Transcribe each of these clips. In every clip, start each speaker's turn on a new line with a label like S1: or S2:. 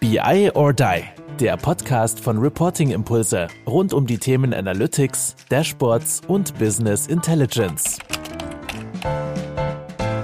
S1: BI or Die, der Podcast von Reporting Impulse rund um die Themen Analytics, Dashboards und Business Intelligence.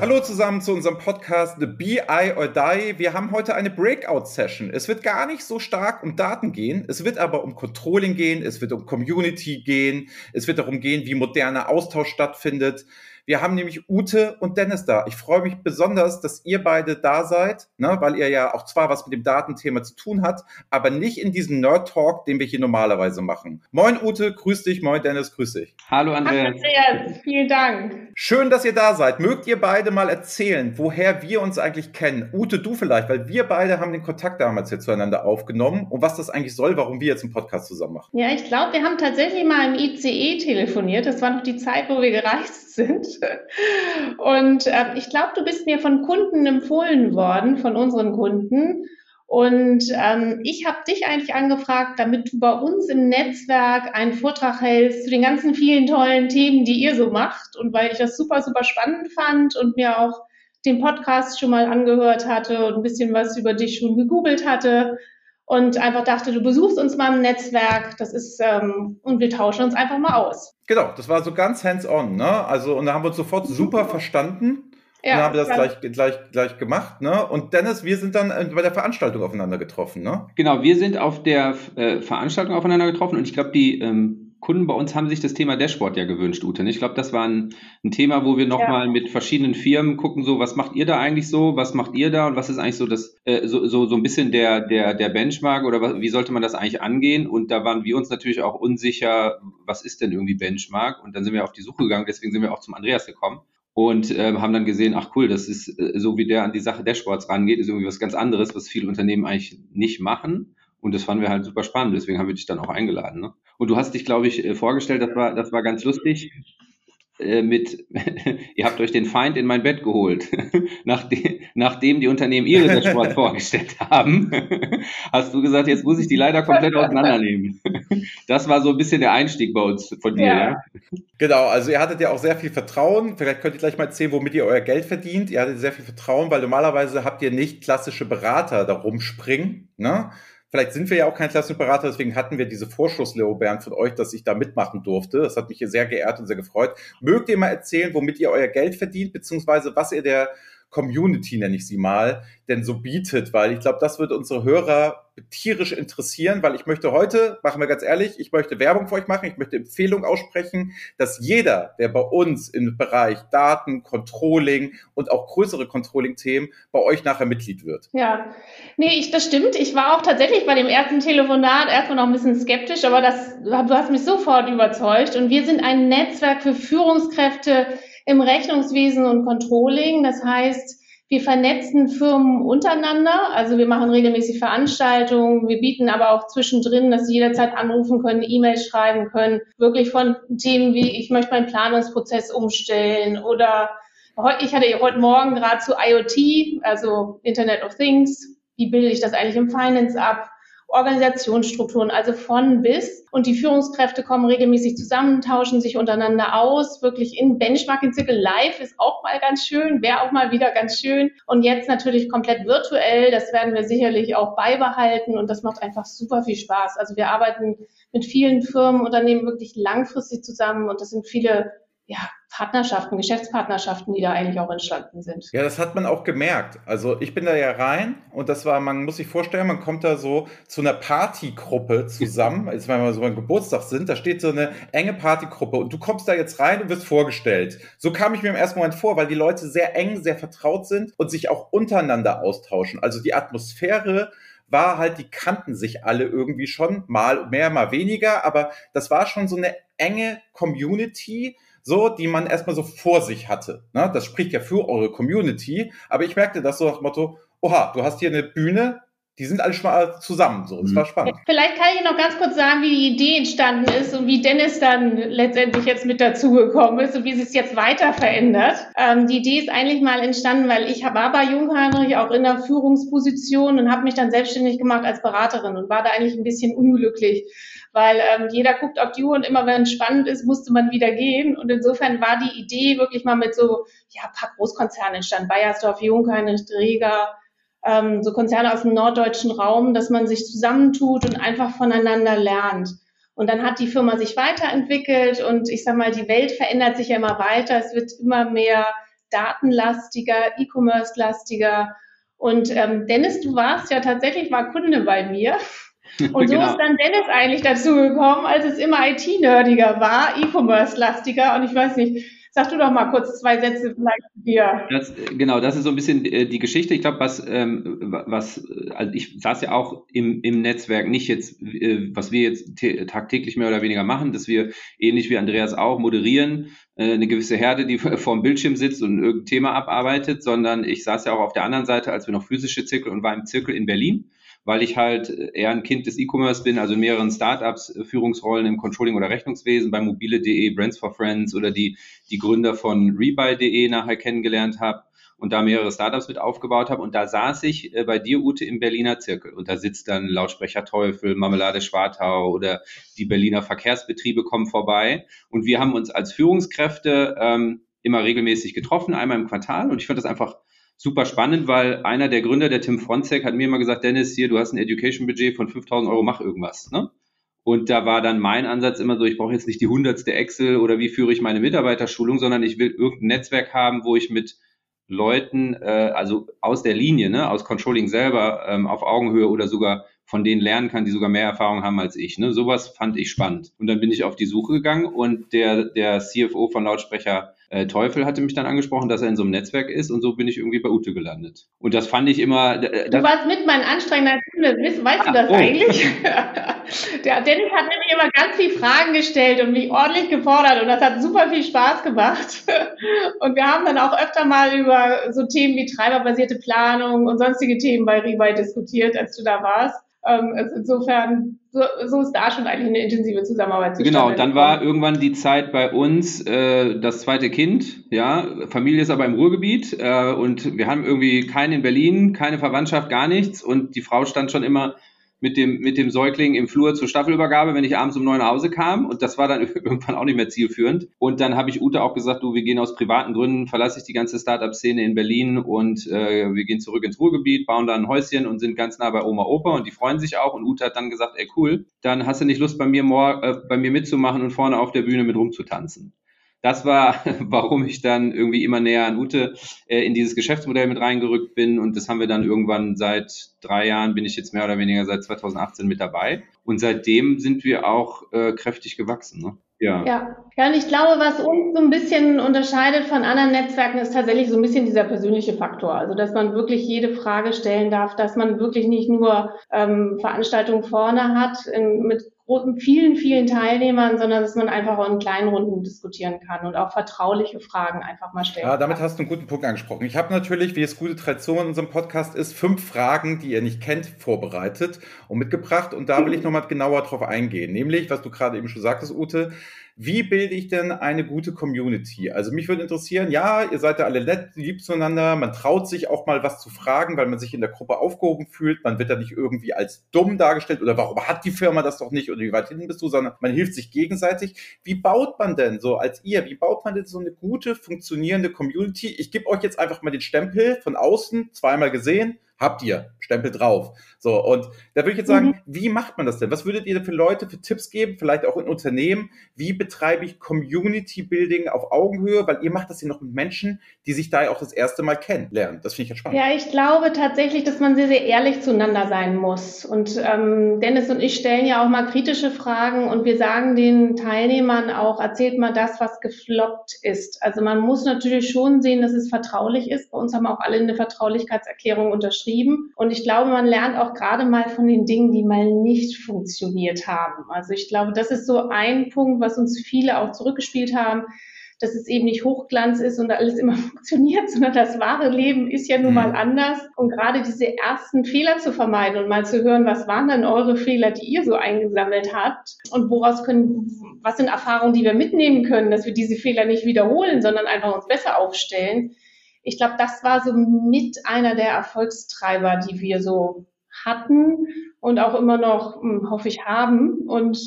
S2: Hallo zusammen zu unserem Podcast The BI or Die. Wir haben heute eine Breakout-Session. Es wird gar nicht so stark um Daten gehen, es wird aber um Controlling gehen, es wird um Community gehen, es wird darum gehen, wie moderner Austausch stattfindet. Wir haben nämlich Ute und Dennis da. Ich freue mich besonders, dass ihr beide da seid, ne, weil ihr ja auch zwar was mit dem Datenthema zu tun habt, aber nicht in diesem Nerd-Talk, den wir hier normalerweise machen. Moin Ute, grüß dich. Moin Dennis, grüß dich.
S3: Hallo Andreas.
S4: Andreas, vielen Dank.
S2: Schön, dass ihr da seid. Mögt ihr beide mal erzählen, woher wir uns eigentlich kennen? Ute, du vielleicht, weil wir beide haben den Kontakt damals hier zueinander aufgenommen und was das eigentlich soll, warum wir jetzt einen Podcast zusammen machen.
S4: Ja, ich glaube, wir haben tatsächlich mal im ICE telefoniert. Das war noch die Zeit, wo wir gereist sind. Und äh, ich glaube, du bist mir von Kunden empfohlen worden, von unseren Kunden. Und ähm, ich habe dich eigentlich angefragt, damit du bei uns im Netzwerk einen Vortrag hältst zu den ganzen vielen tollen Themen, die ihr so macht. Und weil ich das super, super spannend fand und mir auch den Podcast schon mal angehört hatte und ein bisschen was über dich schon gegoogelt hatte, und einfach dachte, du besuchst uns mal im Netzwerk, das ist, ähm, und wir tauschen uns einfach mal aus.
S2: Genau, das war so ganz hands-on, ne? Also, und da haben wir uns sofort super verstanden. Ja, und dann haben wir das gleich, gleich, gleich gemacht, ne? Und Dennis, wir sind dann äh, bei der Veranstaltung aufeinander getroffen, ne?
S3: Genau, wir sind auf der äh, Veranstaltung aufeinander getroffen und ich glaube, die ähm, Kunden bei uns haben sich das Thema Dashboard ja gewünscht, Ute. Ich glaube, das war ein, ein, Thema, wo wir nochmal ja. mit verschiedenen Firmen gucken, so, was macht ihr da eigentlich so, was macht ihr da und was ist eigentlich so das, äh, so, so, so ein bisschen der, der, der Benchmark oder was, wie sollte man das eigentlich angehen? Und da waren wir uns natürlich auch unsicher, was ist denn irgendwie Benchmark? Und dann sind wir auf die Suche gegangen, deswegen sind wir auch zum Andreas gekommen und äh, haben dann gesehen, ach cool, das ist äh, so wie der an die Sache Dashboards rangeht, ist irgendwie was ganz anderes, was viele Unternehmen eigentlich nicht machen. Und das fanden wir halt super spannend, deswegen haben wir dich dann auch eingeladen. Ne? Und du hast dich, glaube ich, äh, vorgestellt, das war, das war ganz lustig. Äh, mit, ihr habt euch den Feind in mein Bett geholt, nachdem, nachdem die Unternehmen ihre Dashboards vorgestellt haben, hast du gesagt, jetzt muss ich die leider komplett auseinandernehmen. Das war so ein bisschen der Einstieg bei uns von dir. Ja. ja.
S2: Genau, also ihr hattet ja auch sehr viel Vertrauen. Vielleicht könnt ihr gleich mal erzählen, womit ihr euer Geld verdient. Ihr hattet sehr viel Vertrauen, weil normalerweise habt ihr nicht klassische Berater da rumspringen, ne? Vielleicht sind wir ja auch kein Klassenberater, deswegen hatten wir diese Vorschusslorbeeren von euch, dass ich da mitmachen durfte. Das hat mich hier sehr geehrt und sehr gefreut. Mögt ihr mal erzählen, womit ihr euer Geld verdient, beziehungsweise was ihr der Community, nenne ich sie mal, denn so bietet, weil ich glaube, das wird unsere Hörer tierisch interessieren, weil ich möchte heute, machen wir ganz ehrlich, ich möchte Werbung für euch machen, ich möchte Empfehlungen aussprechen, dass jeder, der bei uns im Bereich Daten, Controlling und auch größere Controlling-Themen bei euch nachher Mitglied wird.
S4: Ja, nee, ich, das stimmt. Ich war auch tatsächlich bei dem ersten Telefonat erstmal noch ein bisschen skeptisch, aber das, du hast mich sofort überzeugt und wir sind ein Netzwerk für Führungskräfte, im Rechnungswesen und Controlling. Das heißt, wir vernetzen Firmen untereinander, also wir machen regelmäßig Veranstaltungen, wir bieten aber auch zwischendrin, dass sie jederzeit anrufen können, E-Mails schreiben können, wirklich von Themen wie, ich möchte meinen Planungsprozess umstellen oder ich hatte heute Morgen gerade zu IoT, also Internet of Things, wie bilde ich das eigentlich im Finance ab? Organisationsstrukturen, also von bis. Und die Führungskräfte kommen regelmäßig zusammen, tauschen sich untereinander aus, wirklich in Benchmarking-Zirkel live ist auch mal ganz schön, wäre auch mal wieder ganz schön. Und jetzt natürlich komplett virtuell, das werden wir sicherlich auch beibehalten und das macht einfach super viel Spaß. Also wir arbeiten mit vielen Firmen, Unternehmen wirklich langfristig zusammen und das sind viele ja, Partnerschaften, Geschäftspartnerschaften, die da eigentlich auch entstanden sind.
S2: Ja, das hat man auch gemerkt. Also ich bin da ja rein und das war, man muss sich vorstellen, man kommt da so zu einer Partygruppe zusammen, jetzt wenn wir so beim Geburtstag sind, da steht so eine enge Partygruppe und du kommst da jetzt rein und wirst vorgestellt. So kam ich mir im ersten Moment vor, weil die Leute sehr eng, sehr vertraut sind und sich auch untereinander austauschen. Also die Atmosphäre war halt, die kannten sich alle irgendwie schon, mal mehr, mal weniger, aber das war schon so eine enge Community, so, die man erstmal so vor sich hatte. Ne? Das spricht ja für eure Community. Aber ich merkte das so nach dem Motto, oha, du hast hier eine Bühne, die sind alle schon mal zusammen. So, das war mhm. spannend.
S4: Vielleicht kann ich noch ganz kurz sagen, wie die Idee entstanden ist und wie Dennis dann letztendlich jetzt mit dazugekommen ist und wie sich es jetzt weiter verändert. Ähm, die Idee ist eigentlich mal entstanden, weil ich war bei Jungheinrich auch in der Führungsposition und habe mich dann selbstständig gemacht als Beraterin und war da eigentlich ein bisschen unglücklich, weil ähm, jeder guckt auf die Uhr und immer wenn es spannend ist, musste man wieder gehen. Und insofern war die Idee wirklich mal mit so ja, ein paar Großkonzernen entstanden. Bayersdorf, Jungheinrich, Dreger, ähm, so Konzerne aus dem norddeutschen Raum, dass man sich zusammentut und einfach voneinander lernt. Und dann hat die Firma sich weiterentwickelt und ich sag mal, die Welt verändert sich ja immer weiter. Es wird immer mehr datenlastiger, E-Commerce-lastiger. Und ähm, Dennis, du warst ja tatsächlich mal Kunde bei mir. Und so genau. ist dann Dennis eigentlich dazu gekommen, als es immer IT-nerdiger war, E-Commerce-lastiger. Und ich weiß nicht, Sag du doch mal kurz zwei Sätze vielleicht dir.
S3: Das, genau, das ist so ein bisschen äh, die Geschichte. Ich glaube, was, ähm, was, also ich saß ja auch im, im Netzwerk, nicht jetzt, äh, was wir jetzt tagtäglich mehr oder weniger machen, dass wir ähnlich wie Andreas auch moderieren, äh, eine gewisse Herde, die vor dem Bildschirm sitzt und irgendein Thema abarbeitet, sondern ich saß ja auch auf der anderen Seite, als wir noch physische Zirkel und war im Zirkel in Berlin weil ich halt eher ein Kind des E-Commerce bin, also in mehreren Startups, äh, Führungsrollen im Controlling oder Rechnungswesen, bei mobile.de, Brands for Friends oder die, die Gründer von Rebuy.de nachher kennengelernt habe und da mehrere Startups mit aufgebaut habe. Und da saß ich äh, bei dir, Ute, im Berliner Zirkel. Und da sitzt dann Lautsprecher Teufel, Marmelade Schwartau oder die Berliner Verkehrsbetriebe kommen vorbei. Und wir haben uns als Führungskräfte ähm, immer regelmäßig getroffen, einmal im Quartal. Und ich fand das einfach super spannend, weil einer der Gründer, der Tim Fronzek, hat mir immer gesagt, Dennis, hier, du hast ein Education-Budget von 5000 Euro, mach irgendwas. Ne? Und da war dann mein Ansatz immer so, ich brauche jetzt nicht die hundertste Excel oder wie führe ich meine Mitarbeiterschulung, sondern ich will irgendein Netzwerk haben, wo ich mit Leuten, äh, also aus der Linie, ne, aus Controlling selber ähm, auf Augenhöhe oder sogar von denen lernen kann, die sogar mehr Erfahrung haben als ich. Ne? Sowas fand ich spannend. Und dann bin ich auf die Suche gegangen und der, der CFO von Lautsprecher äh, Teufel hatte mich dann angesprochen, dass er in so einem Netzwerk ist und so bin ich irgendwie bei Ute gelandet. Und das fand ich immer.
S4: Äh, du warst mit mein anstrengender Kunde, weißt, weißt ah, du das oh. eigentlich? Der Dennis hat nämlich immer ganz viele Fragen gestellt und mich ordentlich gefordert und das hat super viel Spaß gemacht. Und wir haben dann auch öfter mal über so Themen wie treiberbasierte Planung und sonstige Themen bei Rebuy diskutiert, als du da warst. Ähm, insofern, so, so, ist da schon eigentlich eine intensive Zusammenarbeit.
S3: Genau, dann war irgendwann die Zeit bei uns äh, das zweite Kind. Ja, Familie ist aber im Ruhrgebiet äh, und wir haben irgendwie keinen in Berlin, keine Verwandtschaft, gar nichts. Und die Frau stand schon immer mit dem, mit dem Säugling im Flur zur Staffelübergabe, wenn ich abends um neun nach Hause kam. Und das war dann irgendwann auch nicht mehr zielführend. Und dann habe ich Ute auch gesagt, du, wir gehen aus privaten Gründen, verlasse ich die ganze Startup-Szene in Berlin und äh, wir gehen zurück ins Ruhrgebiet, bauen da ein Häuschen und sind ganz nah bei Oma Opa und die freuen sich auch. Und Ute hat dann gesagt, ey cool, dann hast du nicht Lust bei mir, äh, bei mir mitzumachen und vorne auf der Bühne mit rumzutanzen das war, warum ich dann irgendwie immer näher an Ute äh, in dieses Geschäftsmodell mit reingerückt bin. Und das haben wir dann irgendwann seit drei Jahren, bin ich jetzt mehr oder weniger seit 2018 mit dabei. Und seitdem sind wir auch äh, kräftig gewachsen. Ne?
S4: Ja. ja. Ja, und ich glaube, was uns so ein bisschen unterscheidet von anderen Netzwerken, ist tatsächlich so ein bisschen dieser persönliche Faktor. Also, dass man wirklich jede Frage stellen darf, dass man wirklich nicht nur ähm, Veranstaltungen vorne hat in, mit vielen, vielen Teilnehmern, sondern dass man einfach auch in kleinen Runden diskutieren kann und auch vertrauliche Fragen einfach mal stellen
S2: Ja, damit kann. hast du einen guten Punkt angesprochen. Ich habe natürlich, wie es gute Tradition in unserem Podcast ist, fünf Fragen, die ihr nicht kennt, vorbereitet und mitgebracht. Und da will ich nochmal genauer drauf eingehen. Nämlich, was du gerade eben schon sagtest, Ute, wie bilde ich denn eine gute Community? Also mich würde interessieren, ja, ihr seid ja alle nett, lieb zueinander, man traut sich auch mal was zu fragen, weil man sich in der Gruppe aufgehoben fühlt, man wird da nicht irgendwie als dumm dargestellt oder warum hat die Firma das doch nicht oder wie weit hinten bist du, sondern man hilft sich gegenseitig. Wie baut man denn so als ihr, wie baut man denn so eine gute, funktionierende Community? Ich gebe euch jetzt einfach mal den Stempel von außen, zweimal gesehen, habt ihr, Stempel drauf. So, und da würde ich jetzt sagen, mhm. wie macht man das denn? Was würdet ihr für Leute für Tipps geben, vielleicht auch in Unternehmen? Wie betreibe ich Community Building auf Augenhöhe? Weil ihr macht das ja noch mit Menschen, die sich da ja auch das erste Mal kennenlernen. Das finde ich ja spannend.
S4: Ja, ich glaube tatsächlich, dass man sehr, sehr ehrlich zueinander sein muss. Und ähm, Dennis und ich stellen ja auch mal kritische Fragen und wir sagen den Teilnehmern auch, erzählt mal das, was gefloppt ist. Also man muss natürlich schon sehen, dass es vertraulich ist. Bei uns haben auch alle eine Vertraulichkeitserklärung unterschrieben. Und ich glaube, man lernt auch gerade mal von den Dingen, die mal nicht funktioniert haben. Also ich glaube, das ist so ein Punkt, was uns viele auch zurückgespielt haben, dass es eben nicht Hochglanz ist und alles immer funktioniert, sondern das wahre Leben ist ja nun mal mhm. anders. Und gerade diese ersten Fehler zu vermeiden und mal zu hören, was waren denn eure Fehler, die ihr so eingesammelt habt und woraus können, was sind Erfahrungen, die wir mitnehmen können, dass wir diese Fehler nicht wiederholen, sondern einfach uns besser aufstellen. Ich glaube, das war so mit einer der Erfolgstreiber, die wir so hatten und auch immer noch, hm, hoffe ich, haben. Und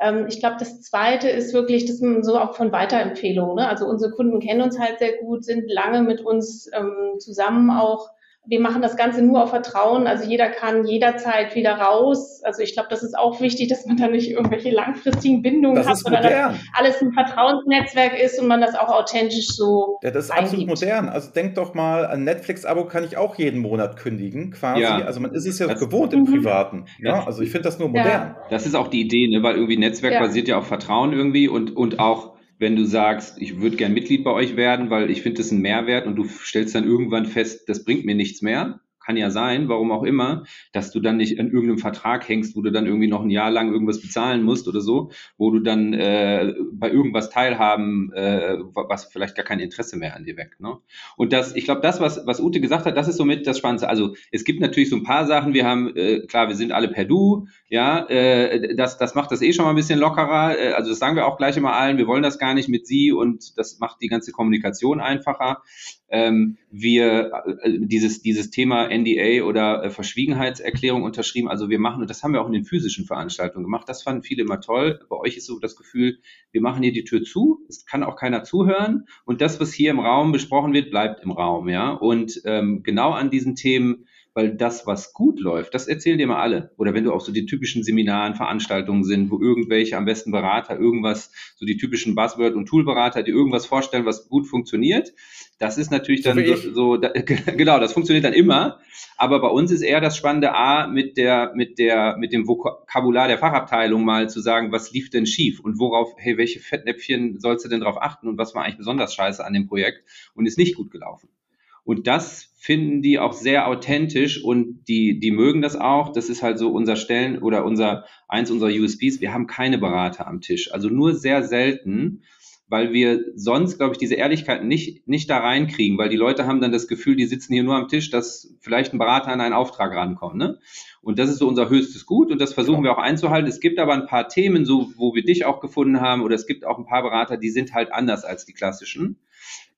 S4: ähm, ich glaube, das Zweite ist wirklich, dass man so auch von Weiterempfehlungen. Ne? Also unsere Kunden kennen uns halt sehr gut, sind lange mit uns ähm, zusammen auch wir machen das Ganze nur auf Vertrauen. Also jeder kann jederzeit wieder raus. Also ich glaube, das ist auch wichtig, dass man da nicht irgendwelche langfristigen Bindungen das hat, sondern dass alles ein Vertrauensnetzwerk ist und man das auch authentisch so.
S2: Ja, das ist eingibt. absolut modern. Also denk doch mal, ein Netflix-Abo kann ich auch jeden Monat kündigen, quasi. Ja. Also man ist es ja das, gewohnt im mhm. Privaten. Ja? Also ich finde das nur modern. Ja.
S3: Das ist auch die Idee, ne? weil irgendwie Netzwerk basiert ja auf Vertrauen irgendwie und, und auch wenn du sagst, ich würde gern Mitglied bei euch werden, weil ich finde das ein Mehrwert und du stellst dann irgendwann fest, das bringt mir nichts mehr, kann ja sein, warum auch immer, dass du dann nicht an irgendeinem Vertrag hängst, wo du dann irgendwie noch ein Jahr lang irgendwas bezahlen musst oder so, wo du dann äh, bei irgendwas teilhaben, äh, was vielleicht gar kein Interesse mehr an dir weckt. Ne? Und das, ich glaube, das, was, was Ute gesagt hat, das ist somit das Spannendste. Also es gibt natürlich so ein paar Sachen, wir haben, äh, klar, wir sind alle per Du, ja, äh, das, das macht das eh schon mal ein bisschen lockerer. Äh, also das sagen wir auch gleich immer allen, wir wollen das gar nicht mit sie und das macht die ganze Kommunikation einfacher ähm, wir äh, dieses, dieses Thema NDA oder äh, Verschwiegenheitserklärung unterschrieben. Also wir machen, und das haben wir auch in den physischen Veranstaltungen gemacht, das fanden viele immer toll. Bei euch ist so das Gefühl, wir machen hier die Tür zu, es kann auch keiner zuhören und das, was hier im Raum besprochen wird, bleibt im Raum. Ja? Und ähm, genau an diesen Themen weil das, was gut läuft, das erzählen dir mal alle. Oder wenn du auch so die typischen Seminaren, Veranstaltungen sind, wo irgendwelche am besten Berater irgendwas, so die typischen Buzzword- und Toolberater, die irgendwas vorstellen, was gut funktioniert, das ist natürlich dann so, so, so da, genau, das funktioniert dann immer. Aber bei uns ist eher das Spannende, A, mit der, mit der, mit dem Vokabular der Fachabteilung mal zu sagen, was lief denn schief und worauf, hey, welche Fettnäpfchen sollst du denn drauf achten und was war eigentlich besonders scheiße an dem Projekt und ist nicht gut gelaufen. Und das finden die auch sehr authentisch und die, die mögen das auch. Das ist halt so unser Stellen oder unser, eins unserer USBs. Wir haben keine Berater am Tisch. Also nur sehr selten, weil wir sonst, glaube ich, diese Ehrlichkeit nicht, nicht da reinkriegen, weil die Leute haben dann das Gefühl, die sitzen hier nur am Tisch, dass vielleicht ein Berater an einen Auftrag rankommt. Ne? Und das ist so unser höchstes Gut und das versuchen wir auch einzuhalten. Es gibt aber ein paar Themen, so wo wir dich auch gefunden haben, oder es gibt auch ein paar Berater, die sind halt anders als die klassischen.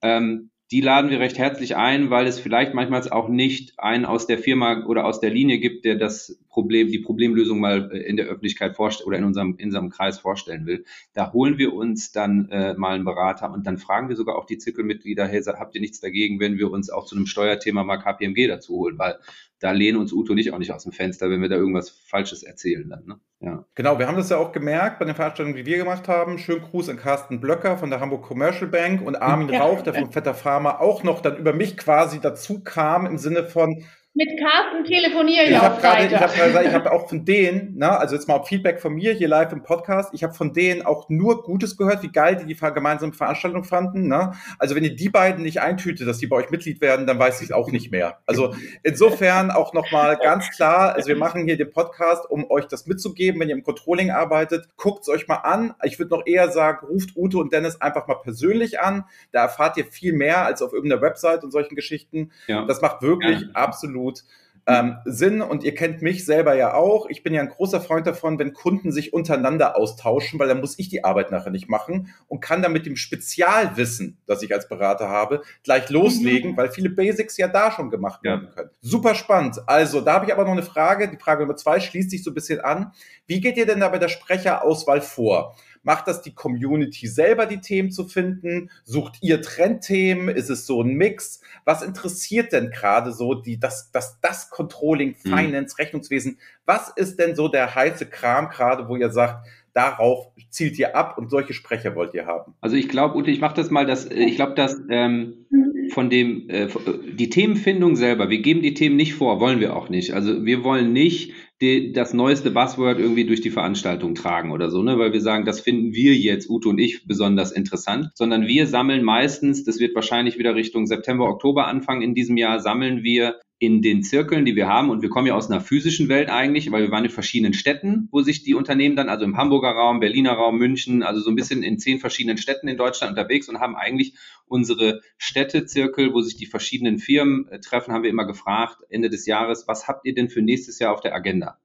S3: Ähm, die laden wir recht herzlich ein, weil es vielleicht manchmal auch nicht einen aus der Firma oder aus der Linie gibt, der das Problem, die Problemlösung mal äh, in der Öffentlichkeit vorstellt oder in unserem, in unserem Kreis vorstellen will. Da holen wir uns dann äh, mal einen Berater und dann fragen wir sogar auch die Zirkelmitglieder, hey, habt ihr nichts dagegen, wenn wir uns auch zu einem Steuerthema mal KPMG dazu holen, weil da lehnen uns Uto nicht auch nicht aus dem Fenster, wenn wir da irgendwas Falsches erzählen dann. Ne?
S2: Ja. Genau, wir haben das ja auch gemerkt bei den Veranstaltungen, die wir gemacht haben. Schönen Gruß an Carsten Blöcker von der Hamburg Commercial Bank und Armin ja. Rauch, der von Vetter Pharma auch noch dann über mich quasi dazu kam im Sinne von,
S4: mit Carsten telefoniere ich, ich auch
S2: gerade, Ich habe gesagt, ich habe auch von denen, na, also jetzt mal Feedback von mir hier live im Podcast, ich habe von denen auch nur Gutes gehört, wie geil die die gemeinsame Veranstaltung fanden. Na? Also wenn ihr die beiden nicht eintütet, dass die bei euch Mitglied werden, dann weiß ich es auch nicht mehr. Also insofern auch nochmal ganz klar, also wir machen hier den Podcast, um euch das mitzugeben, wenn ihr im Controlling arbeitet, guckt es euch mal an. Ich würde noch eher sagen, ruft Ute und Dennis einfach mal persönlich an. Da erfahrt ihr viel mehr als auf irgendeiner Website und solchen Geschichten. Ja. Das macht wirklich ja. absolut absolut ähm, Sinn. Und ihr kennt mich selber ja auch. Ich bin ja ein großer Freund davon, wenn Kunden sich untereinander austauschen, weil dann muss ich die Arbeit nachher nicht machen und kann dann mit dem Spezialwissen, das ich als Berater habe, gleich loslegen, mhm. weil viele Basics ja da schon gemacht werden ja. können. Super spannend. Also, da habe ich aber noch eine Frage. Die Frage Nummer zwei schließt sich so ein bisschen an. Wie geht ihr denn da bei der Sprecherauswahl vor? Macht das die Community selber, die Themen zu finden? Sucht ihr Trendthemen? Ist es so ein Mix? Was interessiert denn gerade so die, das, das, das Controlling, mhm. Finance, mhm. Rechnungswesen? Was ist denn so der heiße Kram gerade, wo ihr sagt, darauf zielt ihr ab und solche Sprecher wollt ihr haben?
S3: Also ich glaube, Ute, ich mache das mal, dass ich glaube, dass ähm, von dem äh, die Themenfindung selber, wir geben die Themen nicht vor, wollen wir auch nicht. Also wir wollen nicht die, das neueste Buzzword irgendwie durch die Veranstaltung tragen oder so, ne? weil wir sagen, das finden wir jetzt, Ute und ich, besonders interessant, sondern wir sammeln meistens, das wird wahrscheinlich wieder Richtung September, Oktober anfangen in diesem Jahr, sammeln wir in den Zirkeln, die wir haben, und wir kommen ja aus einer physischen Welt eigentlich, weil wir waren in verschiedenen Städten, wo sich die Unternehmen dann, also im Hamburger Raum, Berliner Raum, München, also so ein bisschen in zehn verschiedenen Städten in Deutschland unterwegs und haben eigentlich unsere Städtezirkel, wo sich die verschiedenen Firmen äh, treffen, haben wir immer gefragt, Ende des Jahres, was habt ihr denn für nächstes Jahr auf der Agenda?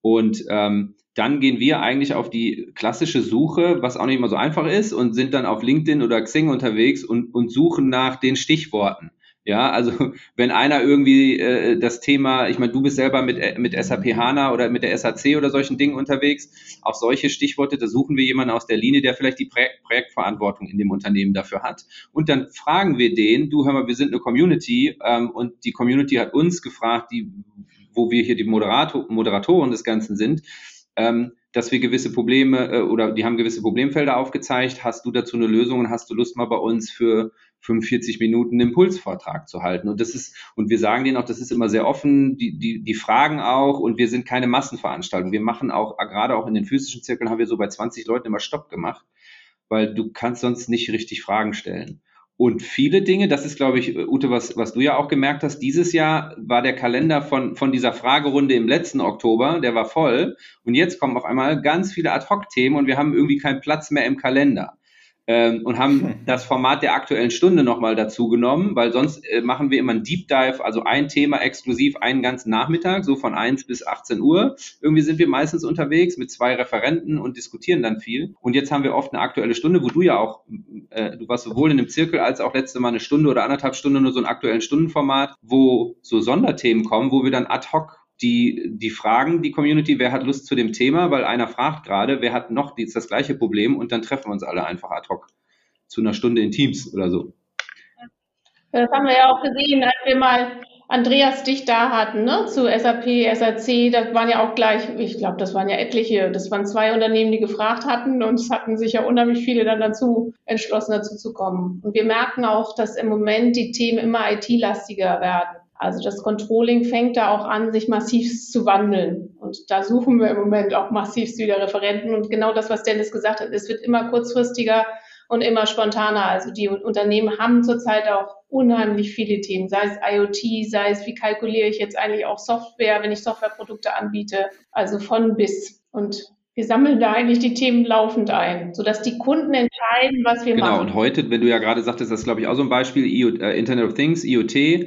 S3: Und ähm, dann gehen wir eigentlich auf die klassische Suche, was auch nicht immer so einfach ist, und sind dann auf LinkedIn oder Xing unterwegs und, und suchen nach den Stichworten Ja, also wenn einer irgendwie äh, das Thema, ich meine, du bist selber mit, äh, mit SAP HANA oder mit der SAC oder solchen Dingen unterwegs, auch solche Stichworte, da suchen wir jemanden aus der Linie, der vielleicht die Projek Projektverantwortung in dem Unternehmen dafür hat. Und dann fragen wir den, du hör mal, wir sind eine Community ähm, und die Community hat uns gefragt, die, wo wir hier die Moderator, Moderatoren des Ganzen sind, ähm, dass wir gewisse Probleme äh, oder die haben gewisse Problemfelder aufgezeigt. Hast du dazu eine Lösung und hast du Lust mal bei uns für 45 Minuten Impulsvortrag zu halten? Und das ist, und wir sagen denen auch, das ist immer sehr offen, die, die, die fragen auch und wir sind keine Massenveranstaltung. Wir machen auch, gerade auch in den physischen Zirkeln haben wir so bei 20 Leuten immer Stopp gemacht, weil du kannst sonst nicht richtig Fragen stellen. Und viele Dinge, das ist, glaube ich, Ute, was, was du ja auch gemerkt hast, dieses Jahr war der Kalender von, von dieser Fragerunde im letzten Oktober, der war voll. Und jetzt kommen auf einmal ganz viele Ad-Hoc-Themen und wir haben irgendwie keinen Platz mehr im Kalender ähm, und haben das Format der aktuellen Stunde nochmal dazu genommen, weil sonst äh, machen wir immer ein Deep Dive, also ein Thema exklusiv einen ganzen Nachmittag, so von 1 bis 18 Uhr. Irgendwie sind wir meistens unterwegs mit zwei Referenten und diskutieren dann viel. Und jetzt haben wir oft eine aktuelle Stunde, wo du ja auch, äh, du warst sowohl in dem Zirkel als auch letzte Mal eine Stunde oder anderthalb Stunden nur so ein aktuellen Stundenformat, wo so Sonderthemen kommen, wo wir dann ad hoc die, die fragen die Community, wer hat Lust zu dem Thema, weil einer fragt gerade, wer hat noch die, das gleiche Problem und dann treffen wir uns alle einfach ad hoc zu einer Stunde in Teams oder so.
S4: Das haben wir ja auch gesehen, als wir mal Andreas dich da hatten, ne, zu SAP, SAC, das waren ja auch gleich, ich glaube, das waren ja etliche, das waren zwei Unternehmen, die gefragt hatten und es hatten sich ja unheimlich viele dann dazu entschlossen, dazu zu kommen. Und wir merken auch, dass im Moment die Themen immer IT-lastiger werden. Also das Controlling fängt da auch an, sich massiv zu wandeln. Und da suchen wir im Moment auch massiv wieder Referenten. Und genau das, was Dennis gesagt hat, es wird immer kurzfristiger und immer spontaner. Also die Unternehmen haben zurzeit auch unheimlich viele Themen, sei es IoT, sei es, wie kalkuliere ich jetzt eigentlich auch Software, wenn ich Softwareprodukte anbiete, also von bis. Und wir sammeln da eigentlich die Themen laufend ein, sodass die Kunden entscheiden, was wir
S3: genau,
S4: machen.
S3: Genau, und heute, wenn du ja gerade sagtest, das ist, glaube ich, auch so ein Beispiel, äh, Internet of Things, IoT,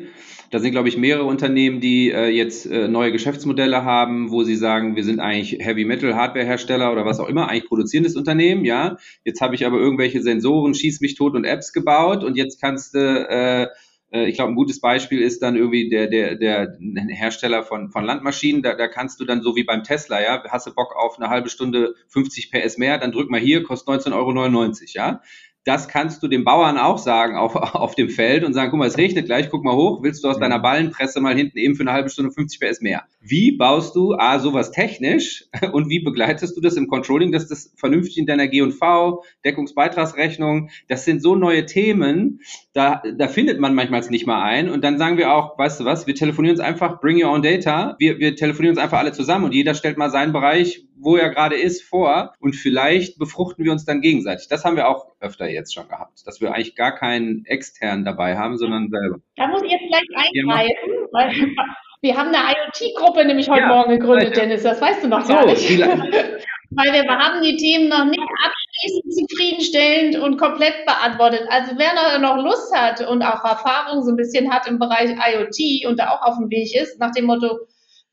S3: da sind, glaube ich, mehrere Unternehmen, die äh, jetzt äh, neue Geschäftsmodelle haben, wo sie sagen, wir sind eigentlich Heavy Metal Hardware Hersteller oder was auch immer, eigentlich produzierendes Unternehmen, ja. Jetzt habe ich aber irgendwelche Sensoren, schieß mich tot und Apps gebaut und jetzt kannst du äh, äh, ich glaube, ein gutes Beispiel ist dann irgendwie der, der, der Hersteller von, von Landmaschinen. Da, da kannst du dann so wie beim Tesla, ja, hast du Bock auf eine halbe Stunde 50 PS mehr, dann drück mal hier, kostet 19,99 Euro, ja das kannst du dem Bauern auch sagen auf, auf dem Feld und sagen, guck mal, es regnet gleich, guck mal hoch, willst du aus deiner Ballenpresse mal hinten eben für eine halbe Stunde 50 PS mehr? Wie baust du A, sowas technisch und wie begleitest du das im Controlling, dass das vernünftig in deiner G&V, Deckungsbeitragsrechnung, das sind so neue Themen, da, da findet man manchmal nicht mal ein. Und dann sagen wir auch, weißt du was, wir telefonieren uns einfach, bring your own data, wir, wir telefonieren uns einfach alle zusammen und jeder stellt mal seinen Bereich, wo er gerade ist, vor. Und vielleicht befruchten wir uns dann gegenseitig. Das haben wir auch öfter jetzt schon gehabt, dass wir eigentlich gar keinen externen dabei haben, sondern selber.
S4: Da muss ich jetzt vielleicht eingreifen, weil wir haben eine IoT-Gruppe nämlich heute ja, Morgen gegründet, Dennis, das weißt du noch so, gar nicht. weil wir haben die Themen noch nicht abschließend zufriedenstellend und komplett beantwortet. Also wer noch Lust hat und auch Erfahrung so ein bisschen hat im Bereich IoT und da auch auf dem Weg ist, nach dem Motto,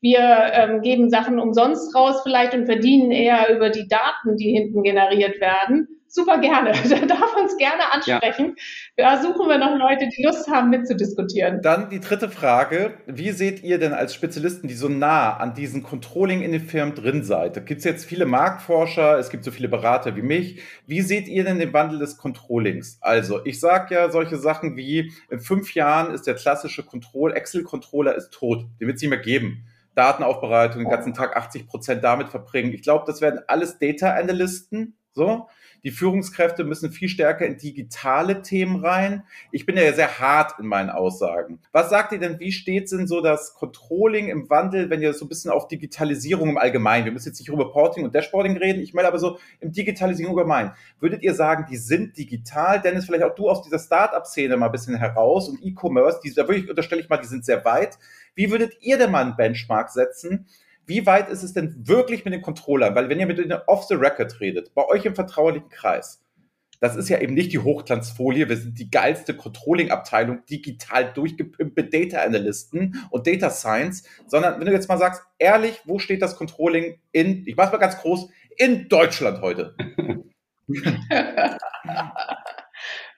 S4: wir ähm, geben Sachen umsonst raus vielleicht und verdienen eher über die Daten, die hinten generiert werden. Super gerne. Da darf uns gerne ansprechen. Ja. Da suchen wir noch Leute, die Lust haben, mitzudiskutieren.
S2: Dann die dritte Frage. Wie seht ihr denn als Spezialisten, die so nah an diesem Controlling in den Firmen drin seid? Da gibt es jetzt viele Marktforscher, es gibt so viele Berater wie mich. Wie seht ihr denn den Wandel des Controllings? Also, ich sage ja solche Sachen wie, in fünf Jahren ist der klassische Control, Excel-Controller ist tot. Den wird es nicht mehr geben. Datenaufbereitung den ganzen Tag 80 Prozent damit verbringen. Ich glaube, das werden alles Data Analysten, so. Die Führungskräfte müssen viel stärker in digitale Themen rein. Ich bin ja sehr hart in meinen Aussagen. Was sagt ihr denn, wie steht denn so das Controlling im Wandel, wenn ihr so ein bisschen auf Digitalisierung im Allgemeinen, wir müssen jetzt nicht über Reporting und Dashboarding reden, ich meine aber so im Digitalisierung allgemein. Würdet ihr sagen, die sind digital? Dennis, vielleicht auch du aus dieser Startup-Szene mal ein bisschen heraus und E-Commerce, da wirklich unterstelle ich mal, die sind sehr weit. Wie würdet ihr denn mal einen Benchmark setzen? Wie weit ist es denn wirklich mit den Controllern? Weil wenn ihr mit denen off the record redet, bei euch im vertraulichen Kreis, das ist ja eben nicht die Hochglanzfolie, wir sind die geilste Controlling-Abteilung, digital durchgepimpte Data Analysten und Data Science, sondern wenn du jetzt mal sagst, ehrlich, wo steht das Controlling in, ich mach's mal ganz groß, in Deutschland heute?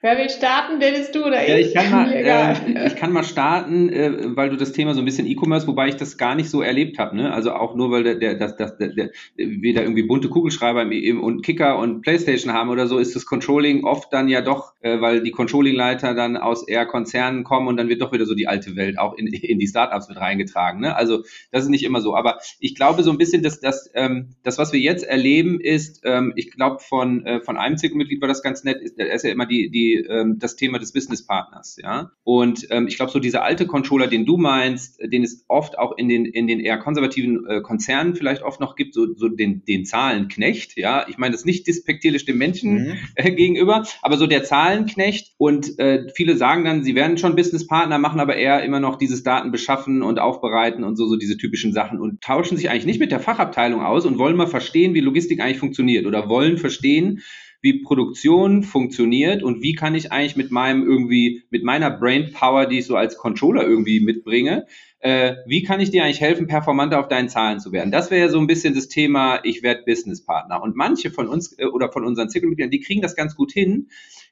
S4: Wer will starten, Dennis, du oder
S3: ich? Ja, ich kann mal, äh, ich kann mal starten, äh, weil du das Thema so ein bisschen E-Commerce, wobei ich das gar nicht so erlebt habe. Ne? Also auch nur, weil der, der, das, das, der, der, wir da irgendwie bunte Kugelschreiber im, und Kicker und Playstation haben oder so, ist das Controlling oft dann ja doch, äh, weil die Controlling-Leiter dann aus eher Konzernen kommen und dann wird doch wieder so die alte Welt auch in, in die Startups mit reingetragen. Ne? Also das ist nicht immer so. Aber ich glaube so ein bisschen, dass, dass ähm, das, was wir jetzt erleben, ist, ähm, ich glaube von, äh, von einem Zirkelmitglied war das ganz nett, ist, ist ja immer die, die ähm, das Thema des Businesspartners, ja. Und ähm, ich glaube, so dieser alte Controller, den du meinst, den es oft auch in den in den eher konservativen äh, Konzernen vielleicht oft noch gibt, so, so den den Zahlenknecht, ja. Ich meine das nicht despektierlich dem Menschen mhm. äh, gegenüber, aber so der Zahlenknecht. Und äh, viele sagen dann, sie werden schon Businesspartner, machen aber eher immer noch dieses Daten beschaffen und aufbereiten und so so diese typischen Sachen und tauschen sich eigentlich nicht mit der Fachabteilung aus und wollen mal verstehen, wie Logistik eigentlich funktioniert oder wollen verstehen, wie Produktion funktioniert und wie kann ich eigentlich mit meinem irgendwie, mit meiner Brain Power, die ich so als Controller irgendwie mitbringe, äh, wie kann ich dir eigentlich helfen, performanter auf deinen Zahlen zu werden? Das wäre ja so ein bisschen das Thema, ich werde Businesspartner. Und manche von uns äh, oder von unseren Zirkelmitgliedern, die kriegen das ganz gut hin.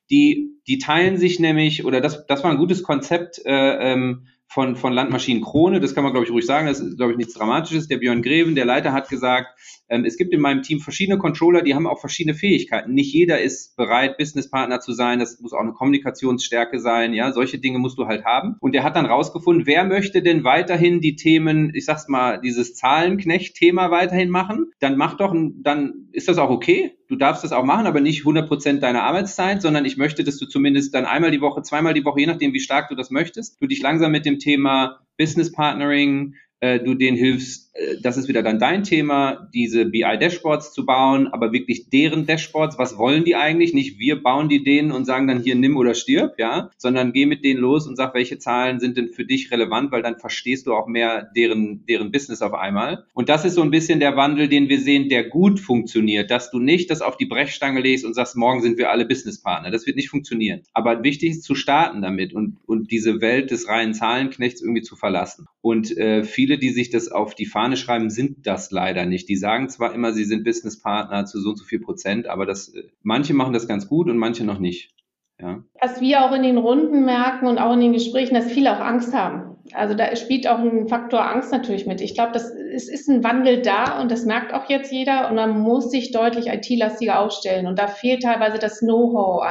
S3: Die, die teilen sich nämlich, oder das, das war ein gutes Konzept, äh, ähm, von, von Landmaschinen Krone. Das kann man, glaube ich, ruhig sagen. Das ist, glaube ich, nichts Dramatisches. Der Björn Greven, der Leiter, hat gesagt, ähm, es gibt in meinem Team verschiedene Controller, die haben auch verschiedene Fähigkeiten. Nicht jeder ist bereit, Businesspartner zu sein. Das muss auch eine Kommunikationsstärke sein. Ja, solche Dinge musst du halt haben. Und der hat dann rausgefunden, wer möchte denn weiterhin die Themen, ich sag's mal, dieses Zahlenknecht-Thema weiterhin machen? Dann mach doch, dann ist das auch okay. Du darfst das auch machen, aber nicht 100 Prozent deiner Arbeitszeit, sondern ich möchte, dass du zumindest dann einmal die Woche, zweimal die Woche, je nachdem, wie stark du das möchtest, du dich langsam mit dem Thema Business Partnering, äh, du denen hilfst, das ist wieder dann dein Thema, diese BI-Dashboards zu bauen, aber wirklich deren Dashboards, was wollen die eigentlich? Nicht wir bauen die denen und sagen dann hier nimm oder stirb, ja, sondern geh mit denen los und sag, welche Zahlen sind denn für dich relevant, weil dann verstehst du auch mehr deren, deren Business auf einmal. Und das ist so ein bisschen der Wandel, den wir sehen, der gut funktioniert, dass du nicht das auf die Brechstange legst und sagst, morgen sind wir alle Businesspartner. Das wird nicht funktionieren. Aber wichtig ist zu starten damit und, und diese Welt des reinen Zahlenknechts irgendwie zu verlassen. Und äh, viele, die sich das auf die Fahne Fahne schreiben, sind das leider nicht. Die sagen zwar immer, sie sind Businesspartner zu so und so viel Prozent, aber das, äh, manche machen das ganz gut und manche noch nicht. Ja.
S4: Was wir auch in den Runden merken und auch in den Gesprächen, dass viele auch Angst haben. Also da spielt auch ein Faktor Angst natürlich mit. Ich glaube, das es ist ein Wandel da und das merkt auch jetzt jeder und man muss sich deutlich IT-lastiger aufstellen und da fehlt teilweise das Know-how mhm.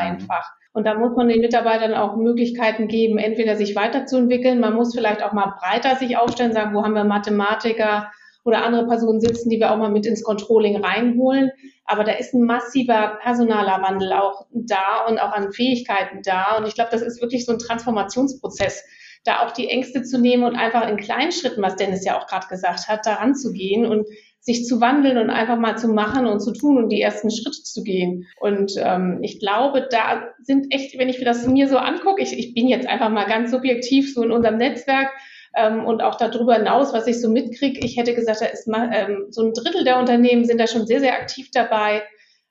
S4: Und da muss man den Mitarbeitern auch Möglichkeiten geben, entweder sich weiterzuentwickeln, man muss vielleicht auch mal breiter sich aufstellen, sagen, wo haben wir Mathematiker oder andere Personen sitzen, die wir auch mal mit ins Controlling reinholen. Aber da ist ein massiver personaler Wandel auch da und auch an Fähigkeiten da. Und ich glaube, das ist wirklich so ein Transformationsprozess, da auch die Ängste zu nehmen und einfach in kleinen Schritten, was Dennis ja auch gerade gesagt hat, daran zu gehen und sich zu wandeln und einfach mal zu machen und zu tun und die ersten Schritte zu gehen. Und ähm, ich glaube, da sind echt, wenn ich das mir so angucke, ich, ich bin jetzt einfach mal ganz subjektiv so in unserem Netzwerk, ähm, und auch darüber hinaus, was ich so mitkriege, ich hätte gesagt, da ist ähm, so ein Drittel der Unternehmen sind da schon sehr, sehr aktiv dabei.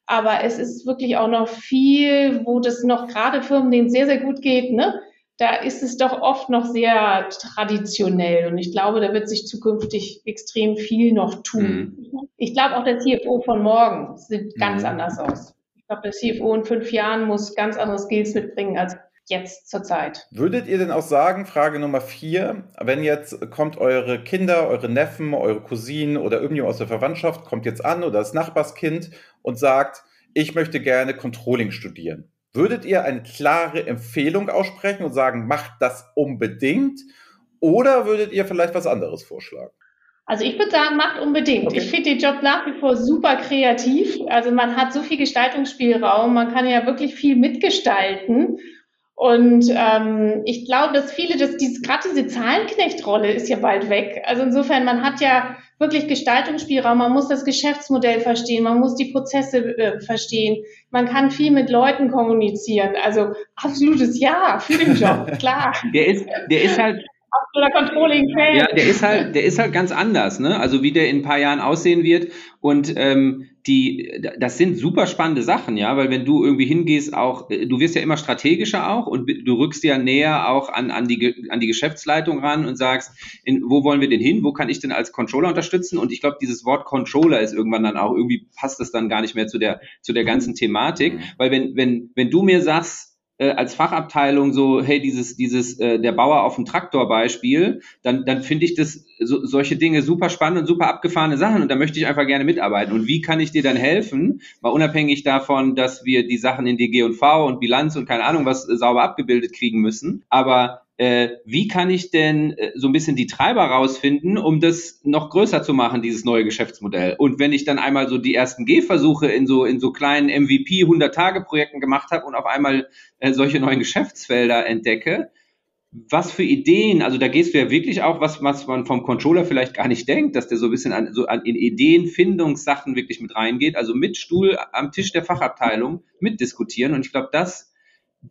S4: Aber es ist wirklich auch noch viel, wo das noch gerade Firmen, denen sehr, sehr gut geht, ne? Da ist es doch oft noch sehr traditionell und ich glaube, da wird sich zukünftig extrem viel noch tun. Mhm. Ich glaube auch der CFO von morgen sieht ganz mhm. anders aus. Ich glaube, der CFO in fünf Jahren muss ganz andere Skills mitbringen als jetzt zurzeit.
S2: Würdet ihr denn auch sagen, Frage Nummer vier, wenn jetzt kommt eure Kinder, eure Neffen, eure Cousinen oder irgendjemand aus der Verwandtschaft kommt jetzt an oder das Nachbarskind und sagt, ich möchte gerne Controlling studieren. Würdet ihr eine klare Empfehlung aussprechen und sagen, macht das unbedingt? Oder würdet ihr vielleicht was anderes vorschlagen?
S4: Also ich würde sagen, macht unbedingt. Okay. Ich finde den Job nach wie vor super kreativ. Also man hat so viel Gestaltungsspielraum, man kann ja wirklich viel mitgestalten. Und ähm, ich glaube, dass viele, dass dieses, gerade diese Zahlenknechtrolle ist ja bald weg. Also insofern, man hat ja wirklich Gestaltungsspielraum, man muss das Geschäftsmodell verstehen, man muss die Prozesse äh, verstehen, man kann viel mit Leuten kommunizieren. Also absolutes Ja für den Job, klar.
S3: Der ist, der ist halt
S4: oder Controlling Fan.
S3: Ja, der ist halt, der ist halt ganz anders, ne? Also wie der in ein paar Jahren aussehen wird. Und ähm, die, das sind super spannende Sachen, ja, weil wenn du irgendwie hingehst, auch, du wirst ja immer strategischer auch und du rückst ja näher auch an, an, die, an die Geschäftsleitung ran und sagst, in, wo wollen wir denn hin? Wo kann ich denn als Controller unterstützen? Und ich glaube, dieses Wort Controller ist irgendwann dann auch, irgendwie passt das dann gar nicht mehr zu der, zu der ganzen Thematik, mhm. weil wenn, wenn, wenn du mir sagst, äh, als Fachabteilung so, hey, dieses, dieses, äh, der Bauer auf dem Traktor Beispiel, dann, dann finde ich das so, solche Dinge super spannend und super abgefahrene Sachen und da möchte ich einfach gerne mitarbeiten. Und wie kann ich dir dann helfen? Mal unabhängig davon, dass wir die Sachen in DG und V und Bilanz und keine Ahnung was sauber abgebildet kriegen müssen. Aber äh, wie kann ich denn äh, so ein bisschen die Treiber rausfinden, um das noch größer zu machen, dieses neue Geschäftsmodell? Und wenn ich dann einmal so die ersten Gehversuche in so, in so kleinen MVP 100-Tage-Projekten gemacht habe und auf einmal äh, solche neuen Geschäftsfelder entdecke, was für Ideen, also da gehst du ja wirklich auch, was, was man vom Controller vielleicht gar nicht denkt, dass der so ein bisschen an, so an, in Ideenfindungssachen wirklich mit reingeht, also mit Stuhl am Tisch der Fachabteilung mitdiskutieren. Und ich glaube, das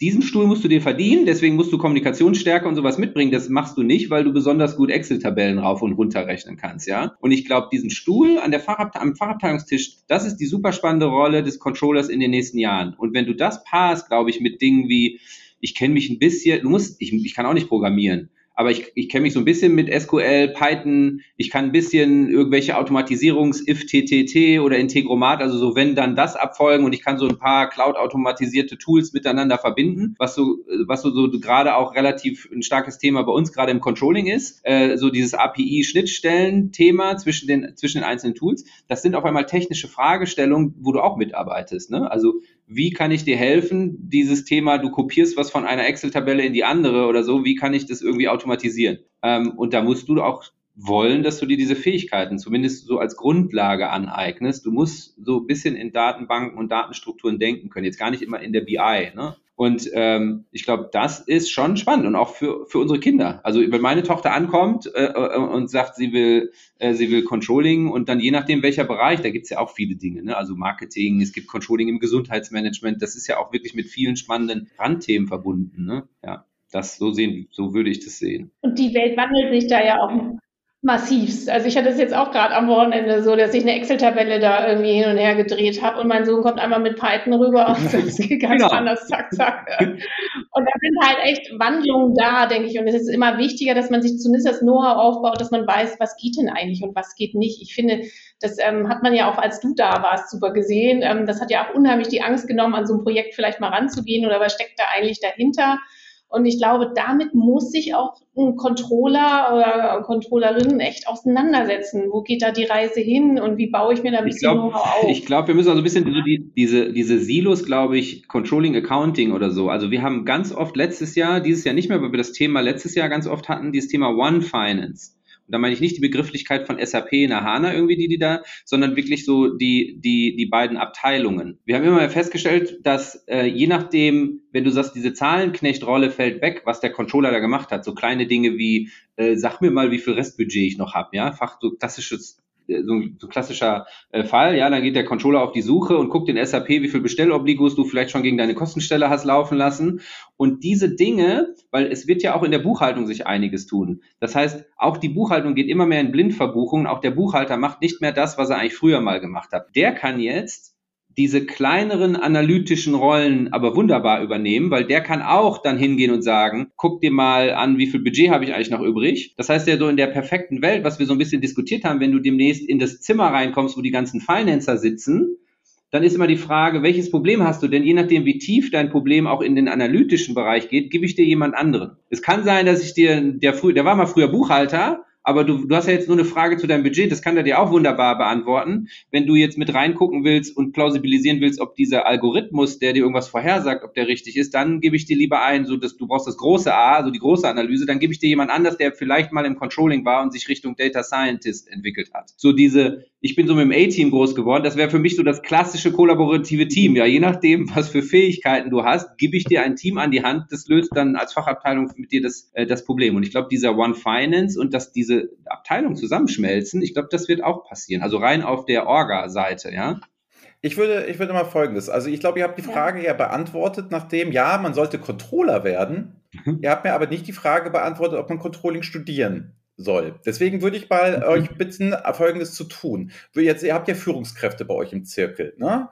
S3: diesen Stuhl musst du dir verdienen, deswegen musst du Kommunikationsstärke und sowas mitbringen. Das machst du nicht, weil du besonders gut Excel-Tabellen rauf und runter rechnen kannst, ja. Und ich glaube, diesen Stuhl an der Fachabte am Fachabteilungstisch, das ist die super spannende Rolle des Controllers in den nächsten Jahren. Und wenn du das paarst, glaube ich, mit Dingen wie, ich kenne mich ein bisschen, du musst, ich, ich kann auch nicht programmieren aber ich, ich kenne mich so ein bisschen mit SQL, Python, ich kann ein bisschen irgendwelche Automatisierungs if TTT oder Integromat, also so wenn dann das abfolgen und ich kann so ein paar Cloud-automatisierte Tools miteinander verbinden, was so, was so, so gerade auch relativ ein starkes Thema bei uns gerade im Controlling ist, äh, so dieses API-Schnittstellen-Thema zwischen den, zwischen den einzelnen Tools. Das sind auf einmal technische Fragestellungen, wo du auch mitarbeitest. Ne? Also wie kann ich dir helfen, dieses Thema, du kopierst was von einer Excel-Tabelle in die andere oder so, wie kann ich das irgendwie automatisieren? Ähm, und da musst du auch wollen, dass du dir diese Fähigkeiten zumindest so als Grundlage aneignest. Du musst so ein bisschen in Datenbanken und Datenstrukturen denken können, jetzt gar nicht immer in der BI. Ne? Und ähm, ich glaube, das ist schon spannend und auch für, für unsere Kinder. Also wenn meine Tochter ankommt äh, äh, und sagt, sie will, äh, sie will Controlling und dann je nachdem welcher Bereich, da gibt's ja auch viele Dinge, ne? also Marketing, es gibt Controlling im Gesundheitsmanagement, das ist ja auch wirklich mit vielen spannenden Randthemen verbunden. Ne? Ja, das so sehen, so würde ich das sehen.
S4: Und die Welt wandelt sich da ja auch massivst. Also ich hatte es jetzt auch gerade am Wochenende so, dass ich eine Excel-Tabelle da irgendwie hin und her gedreht habe und mein Sohn kommt einmal mit Python rüber und das geht ganz genau. anders, zack, zack. Und da sind halt echt Wandlungen da, denke ich. Und es ist immer wichtiger, dass man sich zumindest das Know-how aufbaut, dass man weiß, was geht denn eigentlich und was geht nicht. Ich finde, das ähm, hat man ja auch, als du da warst, super gesehen. Ähm, das hat ja auch unheimlich die Angst genommen, an so ein Projekt vielleicht mal ranzugehen oder was steckt da eigentlich dahinter. Und ich glaube, damit muss sich auch ein Controller oder Controllerin echt auseinandersetzen. Wo geht da die Reise hin und wie baue ich mir da ein bisschen
S3: Know-how auf? Ich glaube, wir müssen also ein bisschen so die, diese, diese Silos, glaube ich, Controlling, Accounting oder so. Also wir haben ganz oft letztes Jahr, dieses Jahr nicht mehr, weil wir das Thema letztes Jahr ganz oft hatten, dieses Thema One Finance. Und da meine ich nicht die Begrifflichkeit von SAP in HANA irgendwie, die die da, sondern wirklich so die, die, die beiden Abteilungen. Wir haben immer mehr festgestellt, dass äh, je nachdem, wenn du sagst, diese Zahlenknecht-Rolle fällt weg, was der Controller da gemacht hat, so kleine Dinge wie, äh, sag mir mal, wie viel Restbudget ich noch habe, ja, Fach, so klassisches so ein, so klassischer äh, Fall, ja, dann geht der Controller auf die Suche und guckt in SAP, wie viel Bestellobligos du vielleicht schon gegen deine Kostenstelle hast laufen lassen. Und diese Dinge, weil es wird ja auch in der Buchhaltung sich einiges tun. Das heißt, auch die Buchhaltung geht immer mehr in Blindverbuchungen. Auch der Buchhalter macht nicht mehr das, was er eigentlich früher mal gemacht hat. Der kann jetzt diese kleineren analytischen Rollen aber wunderbar übernehmen, weil der kann auch dann hingehen und sagen, guck dir mal an, wie viel Budget habe ich eigentlich noch übrig. Das heißt ja so in der perfekten Welt, was wir so ein bisschen diskutiert haben, wenn du demnächst in das Zimmer reinkommst, wo die ganzen Financer sitzen, dann ist immer die Frage, welches Problem hast du? Denn je nachdem, wie tief dein Problem auch in den analytischen Bereich geht, gebe ich dir jemand anderen. Es kann sein, dass ich dir, der früher, der war mal früher Buchhalter, aber du, du hast ja jetzt nur eine Frage zu deinem Budget, das kann er dir auch wunderbar beantworten. Wenn du jetzt mit reingucken willst und plausibilisieren willst, ob dieser Algorithmus, der dir irgendwas vorhersagt, ob der richtig ist, dann gebe ich dir lieber ein, so dass du brauchst das große A, also die große Analyse, dann gebe ich dir jemand anders, der vielleicht mal im Controlling war und sich Richtung Data Scientist entwickelt hat. So diese, ich bin so mit dem A-Team groß geworden, das wäre für mich so das klassische kollaborative Team. Ja, je nachdem, was für Fähigkeiten du hast, gebe ich dir ein Team an die Hand, das löst dann als Fachabteilung mit dir das, äh, das Problem. Und ich glaube, dieser One Finance und dass diese Abteilungen zusammenschmelzen, ich glaube, das wird auch passieren. Also rein auf der Orga-Seite, ja.
S2: Ich würde, ich würde mal Folgendes. Also ich glaube, ihr habt die Frage ja, ja beantwortet, nachdem, ja, man sollte Controller werden. Mhm. Ihr habt mir aber nicht die Frage beantwortet, ob man Controlling studieren soll. Deswegen würde ich mal mhm. euch bitten, Folgendes zu tun. Jetzt, ihr habt ja Führungskräfte bei euch im Zirkel, ne?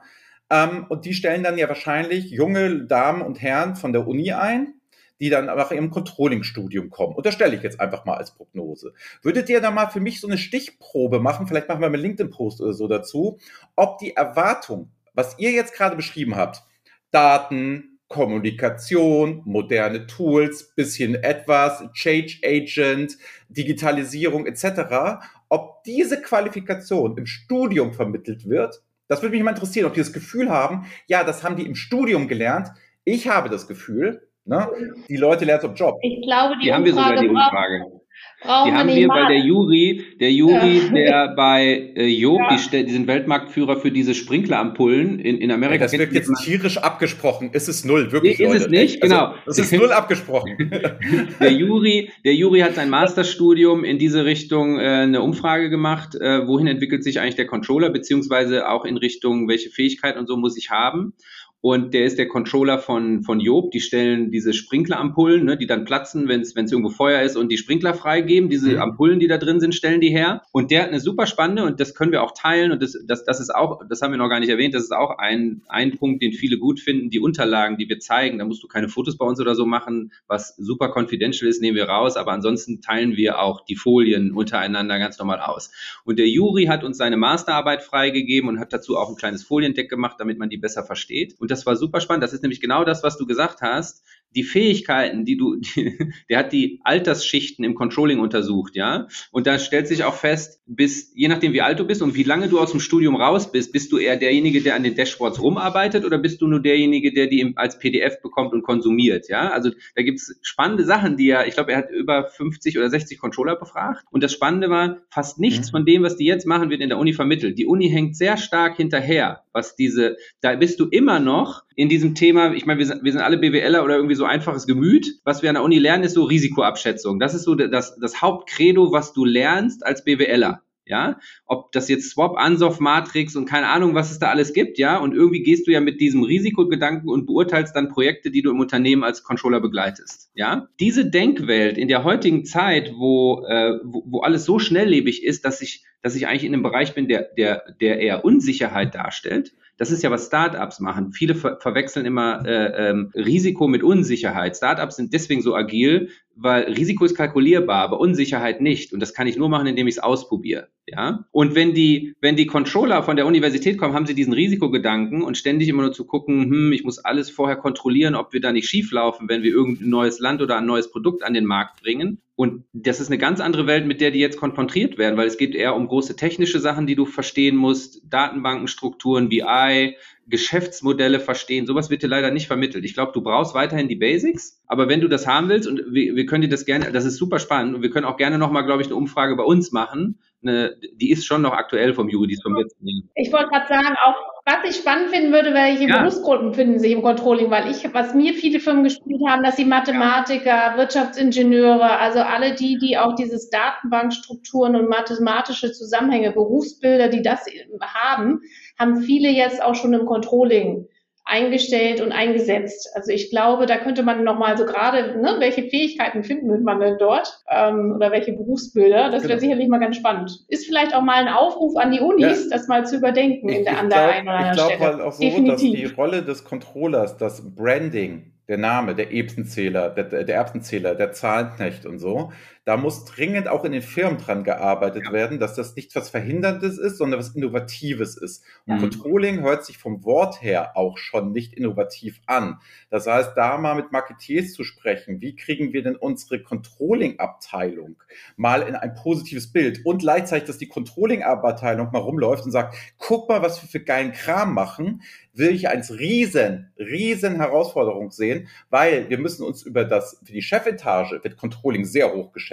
S2: Ähm, und die stellen dann ja wahrscheinlich junge Damen und Herren von der Uni ein die dann nach ihrem Controlling-Studium kommen. Unterstelle ich jetzt einfach mal als Prognose. Würdet ihr da mal für mich so eine Stichprobe machen? Vielleicht machen wir mal einen LinkedIn-Post oder so dazu, ob die Erwartung, was ihr jetzt gerade beschrieben habt, Daten, Kommunikation, moderne Tools, bisschen etwas, Change Agent, Digitalisierung etc., ob diese Qualifikation im Studium vermittelt wird, das würde mich mal interessieren, ob die das Gefühl haben, ja, das haben die im Studium gelernt. Ich habe das Gefühl, ne, die Leute lernen es im Job.
S4: Ich glaube, die,
S3: die haben wir sogar die Umfrage. Brauchen die haben wir bei der Jury, der Jury, ja. der bei äh, Job, ja. die, die, sind Weltmarktführer für diese Sprinklerampullen in, in Amerika.
S2: Das wird jetzt tierisch abgesprochen. Ist es null, wirklich,
S3: nee, Ist Leute. es nicht, also, genau.
S2: Es ist null abgesprochen.
S3: der Jury, der Jury hat sein Masterstudium in diese Richtung äh, eine Umfrage gemacht, äh, wohin entwickelt sich eigentlich der Controller, beziehungsweise auch in Richtung, welche Fähigkeit und so muss ich haben und der ist der Controller von, von Job. Die stellen diese Sprinklerampullen, ne, die dann platzen, wenn es irgendwo Feuer ist und die Sprinkler freigeben. Diese mhm. Ampullen, die da drin sind, stellen die her. Und der hat eine super spannende und das können wir auch teilen und das, das, das ist auch, das haben wir noch gar nicht erwähnt, das ist auch ein, ein Punkt, den viele gut finden. Die Unterlagen, die wir zeigen, da musst du keine Fotos bei uns oder so machen. Was super confidential ist, nehmen wir raus, aber ansonsten teilen wir auch die Folien untereinander ganz normal aus. Und der Juri hat uns seine Masterarbeit freigegeben und hat dazu auch ein kleines Foliendeck gemacht, damit man die besser versteht. Und das war super spannend. Das ist nämlich genau das, was du gesagt hast. Die Fähigkeiten, die du, die, der hat die Altersschichten im Controlling untersucht, ja. Und da stellt sich auch fest, bis, je nachdem wie alt du bist und wie lange du aus dem Studium raus bist, bist du eher derjenige, der an den Dashboards rumarbeitet oder bist du nur derjenige, der die als PDF bekommt und konsumiert, ja. Also da gibt's spannende Sachen, die er, ich glaube, er hat über 50 oder 60 Controller befragt. Und das Spannende war, fast nichts mhm. von dem, was die jetzt machen, wird in der Uni vermittelt. Die Uni hängt sehr stark hinterher, was diese, da bist du immer noch in diesem Thema, ich meine, wir sind, wir sind alle BWLer oder irgendwie so einfaches Gemüt. Was wir an der Uni lernen, ist so Risikoabschätzung. Das ist so das, das Hauptcredo, was du lernst als BWLer. Ja, ob das jetzt Swap, Ansoff, Matrix und keine Ahnung, was es da alles gibt, ja, und irgendwie gehst du ja mit diesem Risikogedanken und beurteilst dann Projekte, die du im Unternehmen als Controller begleitest, ja. Diese Denkwelt in der heutigen Zeit, wo, äh, wo, wo alles so schnelllebig ist, dass ich, dass ich eigentlich in einem Bereich bin, der, der, der eher Unsicherheit darstellt, das ist ja, was Startups machen. Viele ver verwechseln immer äh, ähm, Risiko mit Unsicherheit. Startups sind deswegen so agil, weil Risiko ist kalkulierbar, aber Unsicherheit nicht. Und das kann ich nur machen, indem ich es ausprobiere. Ja. Und wenn die, wenn die Controller von der Universität kommen, haben sie diesen Risikogedanken und ständig immer nur zu gucken, hm, ich muss alles vorher kontrollieren, ob wir da nicht schief laufen, wenn wir irgendein neues Land oder ein neues Produkt an den Markt bringen. Und das ist eine ganz andere Welt, mit der die jetzt konfrontiert werden, weil es geht eher um große technische Sachen, die du verstehen musst, Datenbankenstrukturen, BI, Geschäftsmodelle verstehen. Sowas wird dir leider nicht vermittelt. Ich glaube, du brauchst weiterhin die Basics, aber wenn du das haben willst und wir, wir können dir das gerne, das ist super spannend und wir können auch gerne nochmal, glaube ich, eine Umfrage bei uns machen. Eine, die ist schon noch aktuell vom Juri, die ist vom letzten Jahr.
S4: Ich wollte gerade sagen, auch was ich spannend finden würde, welche ja. Berufsgruppen finden sich im Controlling, weil ich, was mir viele Firmen gespielt haben, dass sie Mathematiker. Wirtschaftsingenieure, also alle die, die auch dieses Datenbankstrukturen und mathematische Zusammenhänge, Berufsbilder, die das haben, haben viele jetzt auch schon im Controlling eingestellt und eingesetzt. Also ich glaube, da könnte man nochmal so gerade, ne, welche Fähigkeiten finden man denn dort ähm, oder welche Berufsbilder? Das genau. wäre sicherlich mal ganz spannend. Ist vielleicht auch mal ein Aufruf an die Unis, ja. das mal zu überdenken ich, in der, an der einen oder anderen Stelle. Ich glaube
S2: halt auch so, Definitiv. dass die Rolle des Controllers, das Branding, der Name, der Erbsenzähler, der, der Erbsenzähler, der Zahlenknecht und so, da muss dringend auch in den Firmen dran gearbeitet ja. werden, dass das nicht was Verhinderndes ist, sondern was Innovatives ist. Und mhm. Controlling hört sich vom Wort her auch schon nicht innovativ an. Das heißt, da mal mit Marketeers zu sprechen, wie kriegen wir denn unsere Controlling-Abteilung mal in ein positives Bild und gleichzeitig, dass die Controlling-Abteilung mal rumläuft und sagt, guck mal, was wir für geilen Kram machen, will ich als riesen, riesen Herausforderung sehen, weil wir müssen uns über das, für die Chefetage wird Controlling sehr hoch geschätzt.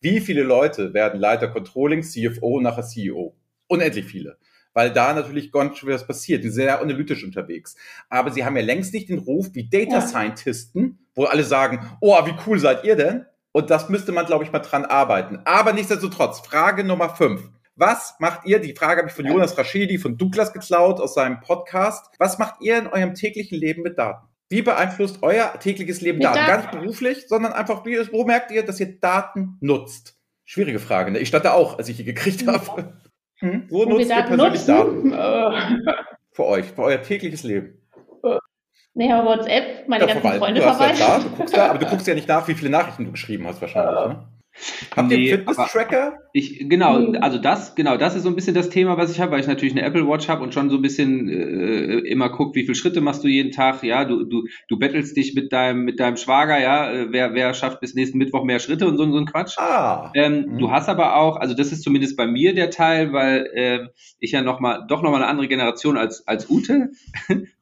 S2: Wie viele Leute werden Leiter Controlling, CFO, nachher CEO? Unendlich viele weil da natürlich ganz schön was passiert. Die sind sehr analytisch unterwegs. Aber sie haben ja längst nicht den Ruf wie Data Scientisten, wo alle sagen, oh, wie cool seid ihr denn? Und das müsste man, glaube ich, mal dran arbeiten. Aber nichtsdestotrotz, Frage Nummer fünf. Was macht ihr? Die Frage habe ich von Jonas Raschidi, von Douglas geklaut aus seinem Podcast. Was macht ihr in eurem täglichen Leben mit Daten? Wie beeinflusst euer tägliches Leben Daten? Daten? Gar nicht beruflich, sondern einfach, wie, wo merkt ihr, dass ihr Daten nutzt? Schwierige Frage. Ne? Ich stand da auch, als ich die gekriegt habe. Hm? Wo, wo nutzt ihr persönlich nutzen? Daten? für euch, für euer tägliches Leben.
S4: Naja, WhatsApp, meine ja, ganzen Freunde
S2: verwalten. Ja du guckst da, aber du guckst ja nicht nach, wie viele Nachrichten du geschrieben hast wahrscheinlich. Ne? Habt ihr einen Fitness-Tracker?
S3: Ich, genau, hm. also das, genau, das ist so ein bisschen das Thema, was ich habe, weil ich natürlich eine Apple Watch habe und schon so ein bisschen äh, immer guckt, wie viele Schritte machst du jeden Tag, ja, du, du, du bettelst dich mit deinem, mit deinem Schwager, ja, äh, wer, wer schafft bis nächsten Mittwoch mehr Schritte und so, so ein Quatsch. Ah. Ähm, mhm. Du hast aber auch, also das ist zumindest bei mir der Teil, weil äh, ich ja noch mal, doch nochmal eine andere Generation als, als Ute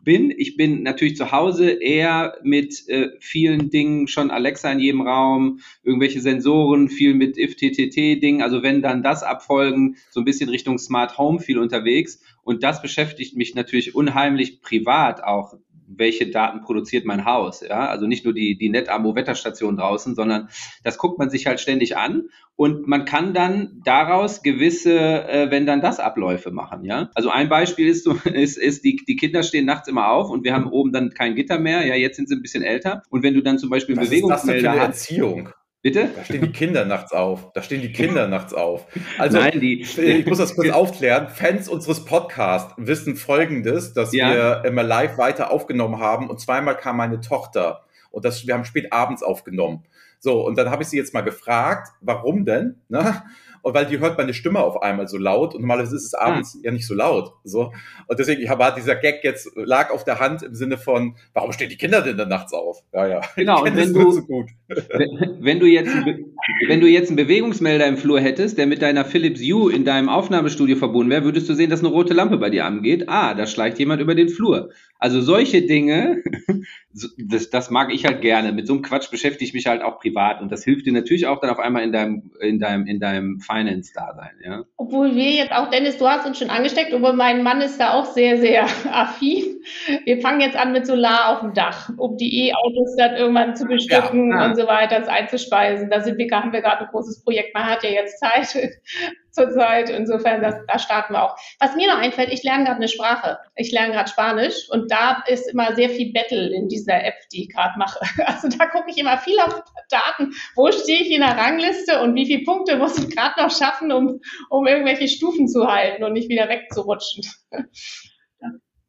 S3: bin. Ich bin natürlich zu Hause eher mit äh, vielen Dingen, schon Alexa in jedem Raum, irgendwelche Sensoren, viel mit IFTTT-Dingen, also wenn dann das abfolgen, so ein bisschen Richtung Smart Home viel unterwegs. Und das beschäftigt mich natürlich unheimlich privat auch welche Daten produziert mein Haus. Ja? Also nicht nur die, die Netamo-Wetterstation draußen, sondern das guckt man sich halt ständig an und man kann dann daraus gewisse, äh, wenn dann das Abläufe machen. Ja? Also ein Beispiel ist, so, ist, ist die, die Kinder stehen nachts immer auf und wir haben oben dann kein Gitter mehr. Ja, jetzt sind sie ein bisschen älter. Und wenn du dann zum Beispiel
S2: Was Bewegungsmelder ist das für eine Erziehung?
S3: Bitte?
S2: Da stehen die Kinder nachts auf. Da stehen die Kinder nachts auf. Also, Nein, die, ich muss das kurz aufklären. Fans unseres Podcasts wissen Folgendes, dass ja. wir immer live weiter aufgenommen haben und zweimal kam meine Tochter und das, wir haben spät abends aufgenommen. So, und dann habe ich sie jetzt mal gefragt, warum denn? Ne? und weil die hört meine Stimme auf einmal so laut und normalerweise ist es abends hm. ja nicht so laut. So. Und deswegen war dieser Gag jetzt, lag auf der Hand im Sinne von, warum stehen die Kinder denn dann nachts auf?
S3: Ja, ja. Genau, und wenn du, so gut. wenn du jetzt, wenn du jetzt einen Bewegungsmelder im Flur hättest, der mit deiner Philips Hue in deinem Aufnahmestudio verbunden wäre, würdest du sehen, dass eine rote Lampe bei dir angeht. Ah, da schleicht jemand über den Flur. Also solche Dinge, das, das mag ich halt gerne. Mit so einem Quatsch beschäftige ich mich halt auch privat und das hilft dir natürlich auch dann auf einmal in deinem, in deinem, in deinem Finance-Dasein, ja.
S4: Obwohl wir jetzt auch, Dennis, du hast uns schon angesteckt, obwohl mein Mann ist da auch sehr, sehr affin. Wir fangen jetzt an mit Solar auf dem Dach, um die E-Autos dann irgendwann zu bestücken ja, ja. und so weiter, das einzuspeisen. Da sind wir, haben wir gerade ein großes Projekt. Man hat ja jetzt Zeit zurzeit. Insofern, das, da starten wir auch. Was mir noch einfällt, ich lerne gerade eine Sprache. Ich lerne gerade Spanisch und da ist immer sehr viel Battle in dieser App, die ich gerade mache. Also da gucke ich immer viel auf Daten. Wo stehe ich in der Rangliste und wie viele Punkte muss ich gerade noch schaffen, um, um irgendwelche Stufen zu halten und nicht wieder wegzurutschen.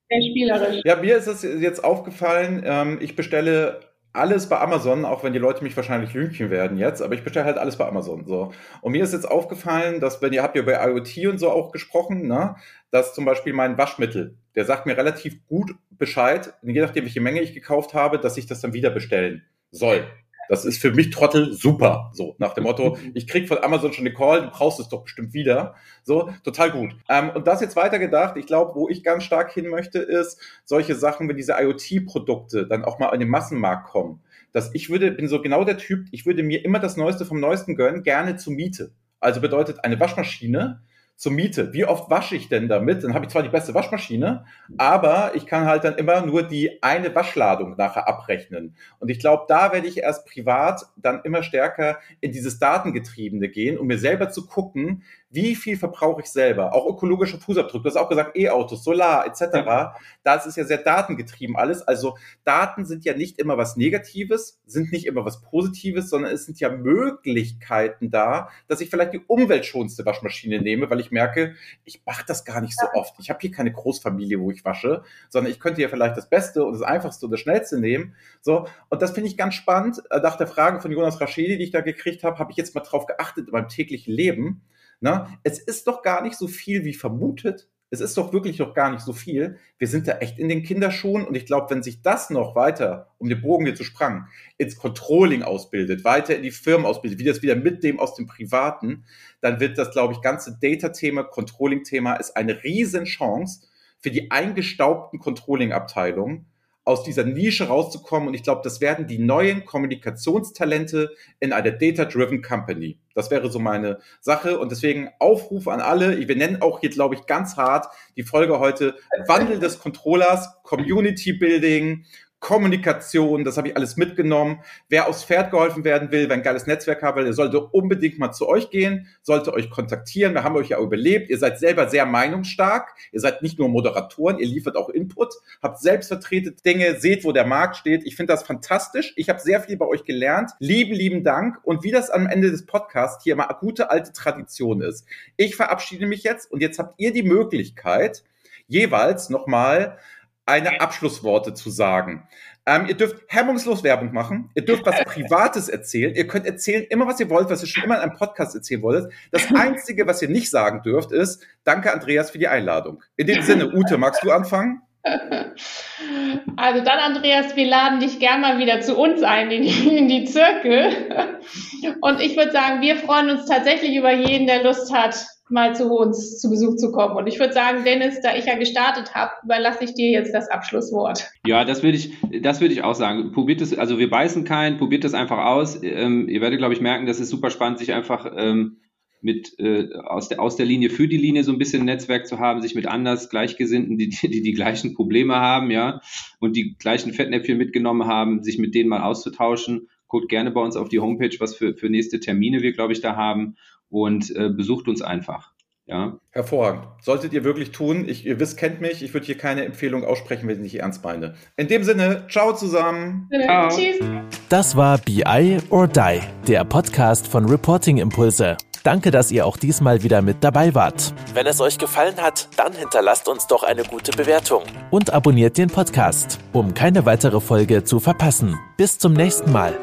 S2: Sehr spielerisch. Ja, mir ist es jetzt aufgefallen, ähm, ich bestelle alles bei Amazon, auch wenn die Leute mich wahrscheinlich lünchen werden jetzt, aber ich bestelle halt alles bei Amazon. So. Und mir ist jetzt aufgefallen, dass, wenn ihr habt ja über IoT und so auch gesprochen, ne, dass zum Beispiel mein Waschmittel, der sagt mir relativ gut Bescheid, je nachdem, welche Menge ich gekauft habe, dass ich das dann wieder bestellen soll. Das ist für mich Trottel super. So, nach dem Motto, ich krieg von Amazon schon eine Call, du brauchst es doch bestimmt wieder. So, total gut. Ähm, und das jetzt weitergedacht, ich glaube, wo ich ganz stark hin möchte, ist solche Sachen, wenn diese IoT-Produkte dann auch mal in den Massenmarkt kommen. Dass ich würde, bin so genau der Typ, ich würde mir immer das Neueste vom Neuesten gönnen, gerne zur Miete. Also bedeutet eine Waschmaschine, zur Miete. Wie oft wasche ich denn damit? Dann habe ich zwar die beste Waschmaschine, aber ich kann halt dann immer nur die eine Waschladung nachher abrechnen. Und ich glaube, da werde ich erst privat dann immer stärker in dieses Datengetriebene gehen, um mir selber zu gucken, wie viel verbrauche ich selber? Auch ökologischer Fußabdruck. Du hast auch gesagt, E-Autos, Solar etc. Ja. Das ist ja sehr datengetrieben alles. Also Daten sind ja nicht immer was Negatives, sind nicht immer was Positives, sondern es sind ja Möglichkeiten da, dass ich vielleicht die umweltschonendste Waschmaschine nehme, weil ich merke, ich mache das gar nicht so oft. Ich habe hier keine Großfamilie, wo ich wasche, sondern ich könnte ja vielleicht das Beste und das Einfachste und das Schnellste nehmen. So, und das finde ich ganz spannend. Äh, nach der Frage von Jonas Raschedi, die ich da gekriegt habe, habe ich jetzt mal drauf geachtet in meinem täglichen Leben na, es ist doch gar nicht so viel wie vermutet. Es ist doch wirklich noch gar nicht so viel. Wir sind da echt in den Kinderschuhen und ich glaube, wenn sich das noch weiter, um den Bogen hier zu sprangen, ins Controlling ausbildet, weiter in die Firmen ausbildet, wie das wieder mit dem aus dem Privaten, dann wird das, glaube ich, ganze Data-Thema, Controlling-Thema ist eine Riesenchance für die eingestaubten Controlling-Abteilungen, aus dieser Nische rauszukommen. Und ich glaube, das werden die neuen Kommunikationstalente in einer Data-Driven Company. Das wäre so meine Sache. Und deswegen Aufruf an alle. Wir nennen auch hier, glaube ich, ganz hart die Folge heute Wandel des Controllers, Community Building Kommunikation, das habe ich alles mitgenommen. Wer aufs Pferd geholfen werden will, wer ein geiles Netzwerk haben will, der sollte unbedingt mal zu euch gehen, sollte euch kontaktieren. Wir haben euch ja überlebt. Ihr seid selber sehr meinungsstark. Ihr seid nicht nur Moderatoren, ihr liefert auch Input, habt selbstvertretete Dinge, seht, wo der Markt steht. Ich finde das fantastisch. Ich habe sehr viel bei euch gelernt. Lieben, lieben Dank. Und wie das am Ende des Podcasts hier mal gute alte Tradition ist. Ich verabschiede mich jetzt und jetzt habt ihr die Möglichkeit, jeweils nochmal eine Abschlussworte zu sagen. Ähm, ihr dürft hemmungslos Werbung machen. Ihr dürft was Privates erzählen. Ihr könnt erzählen immer, was ihr wollt, was ihr schon immer in einem Podcast erzählen wolltet. Das Einzige, was ihr nicht sagen dürft, ist, danke Andreas für die Einladung. In dem Sinne, Ute, magst du anfangen?
S4: Also dann, Andreas, wir laden dich gern mal wieder zu uns ein in die, in die Zirkel. Und ich würde sagen, wir freuen uns tatsächlich über jeden, der Lust hat, mal zu uns zu Besuch zu kommen. Und ich würde sagen, Dennis, da ich ja gestartet habe, überlasse ich dir jetzt das Abschlusswort.
S3: Ja, das würde ich, das würde ich auch sagen. Probiert es, also wir beißen keinen, probiert es einfach aus. Ähm, ihr werdet, glaube ich, merken, das ist super spannend, sich einfach ähm, mit äh, aus, der, aus der Linie für die Linie so ein bisschen ein Netzwerk zu haben, sich mit anders Gleichgesinnten, die, die die gleichen Probleme haben, ja, und die gleichen Fettnäpfchen mitgenommen haben, sich mit denen mal auszutauschen. Guckt gerne bei uns auf die Homepage, was für, für nächste Termine wir, glaube ich, da haben und äh, besucht uns einfach. Ja.
S2: Hervorragend. Solltet ihr wirklich tun. Ich, ihr wisst, kennt mich. Ich würde hier keine Empfehlung aussprechen, wenn ich nicht ernst meine. In dem Sinne, ciao zusammen. Ciao.
S1: Tschüss. Das war BI or Die, der Podcast von Reporting Impulse. Danke, dass ihr auch diesmal wieder mit dabei wart. Wenn es euch gefallen hat, dann hinterlasst uns doch eine gute Bewertung und abonniert den Podcast, um keine weitere Folge zu verpassen. Bis zum nächsten Mal.